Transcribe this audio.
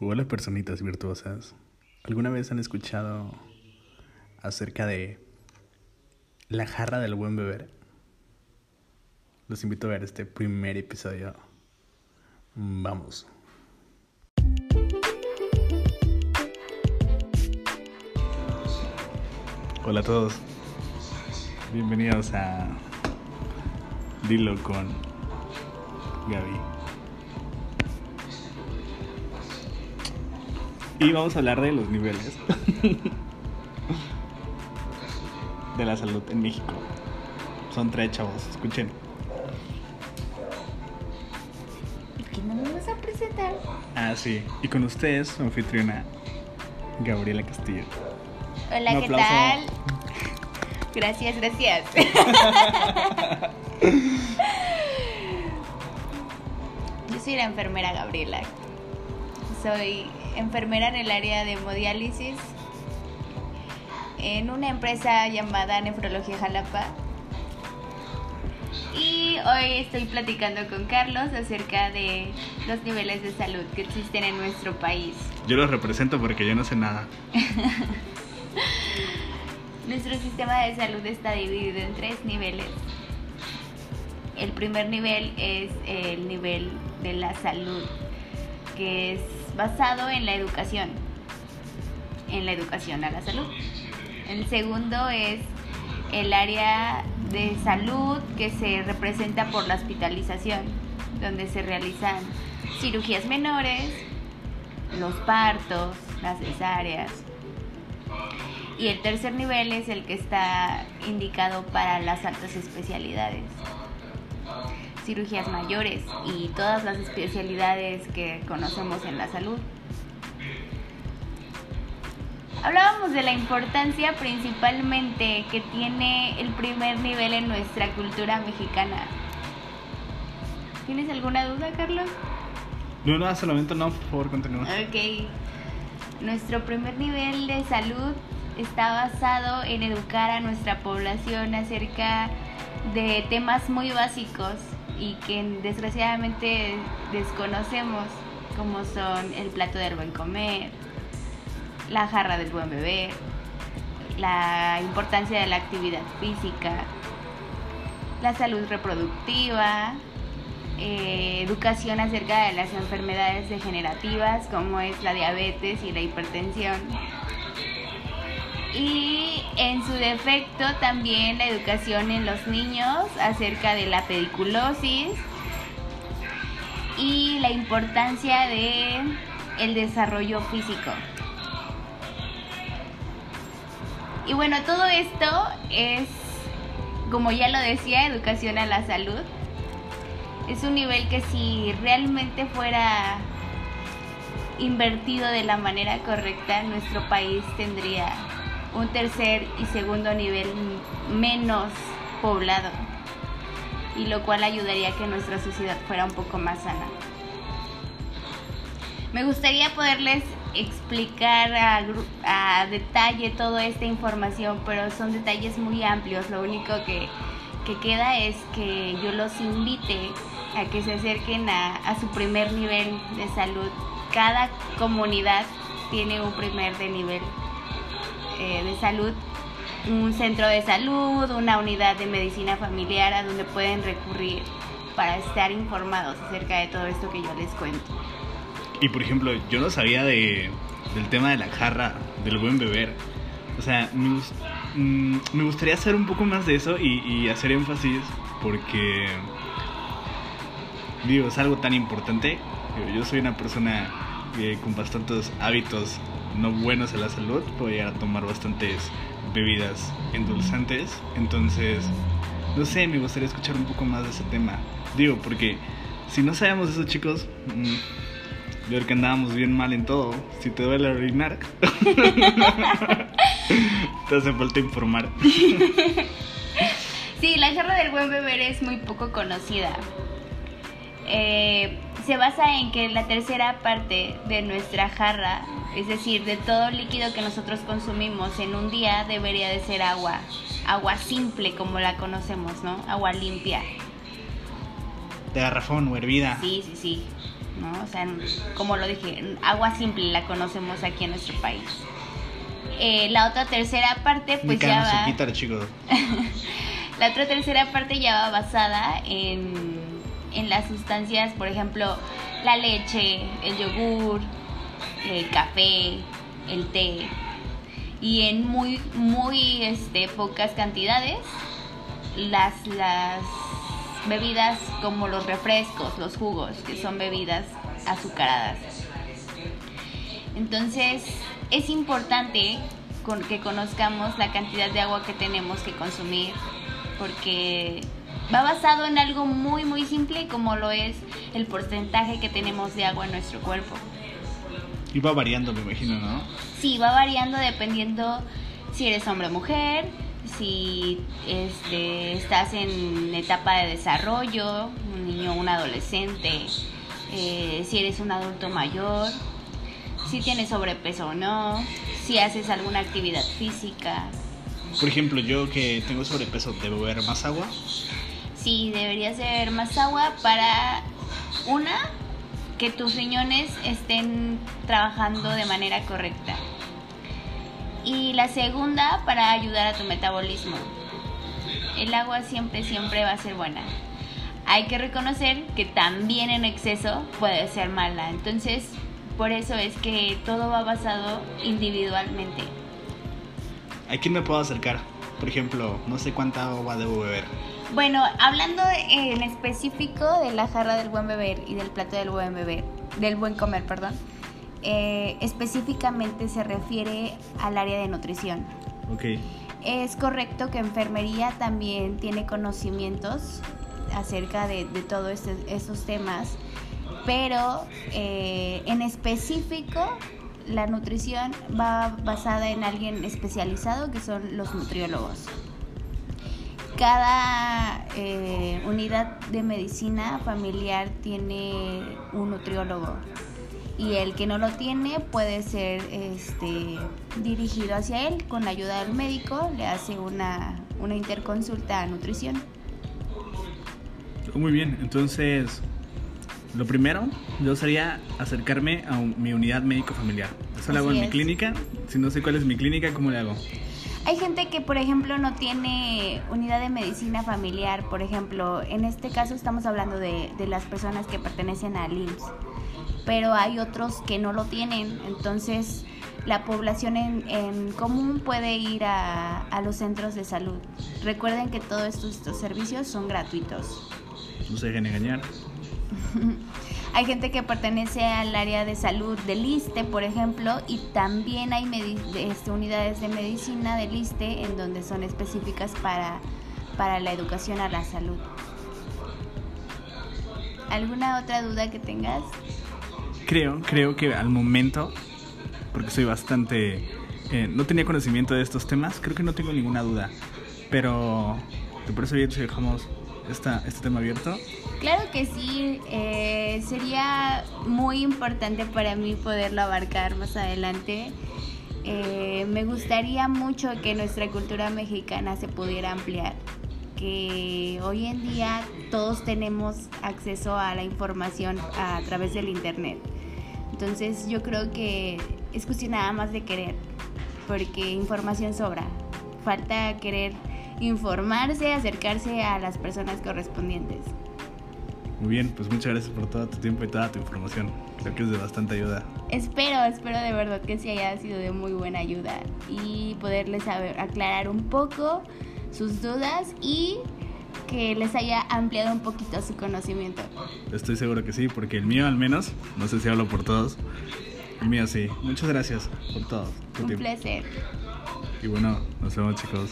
Hola personitas virtuosas. ¿Alguna vez han escuchado acerca de la jarra del buen beber? Los invito a ver este primer episodio. Vamos. Hola a todos. Bienvenidos a Dilo con Gaby. Y vamos a hablar de los niveles de la salud en México. Son tres chavos, escuchen. ¿Qué no me vas a presentar? Ah, sí. Y con ustedes, su anfitriona Gabriela Castillo. Hola, Un ¿qué aplauso. tal? Gracias, gracias. Yo soy la enfermera Gabriela. Soy enfermera en el área de hemodiálisis en una empresa llamada Nefrología Jalapa. Y hoy estoy platicando con Carlos acerca de los niveles de salud que existen en nuestro país. Yo los represento porque yo no sé nada. Nuestro sistema de salud está dividido en tres niveles. El primer nivel es el nivel de la salud, que es basado en la educación, en la educación a la salud. El segundo es el área de salud que se representa por la hospitalización, donde se realizan cirugías menores, los partos, las cesáreas, y el tercer nivel es el que está indicado para las altas especialidades, cirugías mayores y todas las especialidades que conocemos en la salud. Hablábamos de la importancia principalmente que tiene el primer nivel en nuestra cultura mexicana. ¿Tienes alguna duda, Carlos? No, no, hasta el momento no, por favor, continúa. Ok. Nuestro primer nivel de salud está basado en educar a nuestra población acerca de temas muy básicos y que desgraciadamente desconocemos, como son el plato del buen comer, la jarra del buen beber, la importancia de la actividad física, la salud reproductiva, eh, educación acerca de las enfermedades degenerativas como es la diabetes y la hipertensión. Y en su defecto también la educación en los niños acerca de la pediculosis y la importancia de el desarrollo físico. Y bueno, todo esto es, como ya lo decía, educación a la salud es un nivel que si realmente fuera invertido de la manera correcta, nuestro país tendría un tercer y segundo nivel menos poblado, y lo cual ayudaría a que nuestra sociedad fuera un poco más sana. Me gustaría poderles explicar a, detalle toda esta información, pero son detalles muy amplios. Lo único que, que queda es que yo los invite a que se acerquen a, a su primer nivel de salud. Cada comunidad tiene un primer de nivel eh, de salud, un centro de salud, una unidad de medicina familiar a donde pueden recurrir para estar informados acerca de todo esto que yo les cuento. Y por ejemplo, yo no sabía de, del tema de la jarra, del buen beber. O sea, me, mm, me gustaría hacer un poco más de eso y, hacer énfasis porque, digo, es algo tan importante. Yo- Yo soy una persona eh, con bastantes hábitos no buenos en la salud. Puedo a tomar bastantes bebidas endulzantes. Entonces, no sé, me gustaría escuchar un poco más de ese tema. Digo, porque si no sabemos eso, chicos, mm, yo creo que andábamos bien mal en todo. Si te duele orinar, te hace falta informar. Sí, la jarra del buen beber es muy poco conocida. Eh, se basa en que la tercera parte de nuestra jarra, es decir, de todo líquido que nosotros consumimos en un día, debería de ser agua. Agua simple como la conocemos, ¿no? Agua limpia. De garrafón o hervida. Sí, sí, sí. ¿no? O sea, como lo dije, agua simple la conocemos aquí en nuestro país. Eh, la otra tercera parte, pues ya va. chicos. la otra tercera parte ya va basada en, en las sustancias, por ejemplo, la leche, el yogur, el café, el té y en muy muy este pocas cantidades las las bebidas como los refrescos, los jugos, que son bebidas azucaradas. Entonces, es importante que conozcamos la cantidad de agua que tenemos que consumir porque va basado en algo muy muy simple como lo es el porcentaje que tenemos de agua en nuestro cuerpo. Y va variando, me imagino, ¿no? Sí, va variando dependiendo si eres hombre o mujer, si este, estás en etapa de desarrollo, un niño o un adolescente, eh, si eres un adulto mayor, si tienes sobrepeso o no, si haces alguna actividad física. Por ejemplo, yo que tengo sobrepeso, ¿debo beber más agua? Sí, deberías beber más agua para una que tus riñones estén trabajando de manera correcta. Y la segunda, para ayudar a tu metabolismo. El agua siempre, siempre va a ser buena. Hay que reconocer que también en exceso puede ser mala. Entonces, por eso es que todo va basado individualmente. ¿A quién me puedo acercar? Por ejemplo, no sé cuánta agua debo beber. Bueno, hablando en específico de la jarra del buen beber y del plato del buen beber, del buen comer, perdón, eh, específicamente se refiere al área de nutrición. Ok. Es correcto que enfermería también tiene conocimientos acerca de, de todos este, estos temas, pero eh, en específico la nutrición va basada en alguien especializado que son los nutriólogos cada eh, unidad de medicina familiar tiene un nutriólogo y el que no lo tiene puede ser este, dirigido hacia él con la ayuda del médico, le hace una, una interconsulta a nutrición. Muy bien, entonces lo primero yo sería acercarme a mi unidad médico familiar. Eso lo hago en mi clínica. Si no sé cuál es mi clínica, ¿cómo le hago? Hay gente que, por ejemplo, no tiene unidad de medicina familiar. Por ejemplo, en este caso estamos hablando de, las personas que pertenecen al IMSS. Pero hay otros que no lo tienen. Entonces, la población en, común puede ir a, los centros de salud. Recuerden que todos estos, servicios son gratuitos. No se dejen engañar. Hay gente que pertenece al área de salud del ISTE, por ejemplo, y también hay este, unidades de medicina del ISTE en donde son específicas para, para la educación a la salud. ¿Alguna otra duda que tengas? Creo, creo que al momento, porque soy bastante... Eh, no tenía conocimiento de estos temas, creo que no tengo ninguna duda, pero parece bien si dejamos esta, este tema abierto? Claro que sí, eh, sería muy importante para mí poderlo abarcar más adelante. Eh, me gustaría mucho que nuestra cultura mexicana se pudiera ampliar, que hoy en día todos tenemos acceso a la información a través del Internet. Entonces yo creo que es cuestión nada más de querer, porque información sobra. Falta querer informarse, acercarse a las personas correspondientes. Muy bien, pues muchas gracias por todo tu tiempo y toda tu información. Creo que es de bastante ayuda. Espero, espero de verdad que sí haya sido de muy buena ayuda y poderles aclarar un poco sus dudas y que les haya ampliado un poquito su conocimiento. Estoy seguro que sí, porque el mío al menos, no sé si hablo por todos, el mío sí. Muchas gracias por todo. un placer. Y bueno, nos vemos chicos.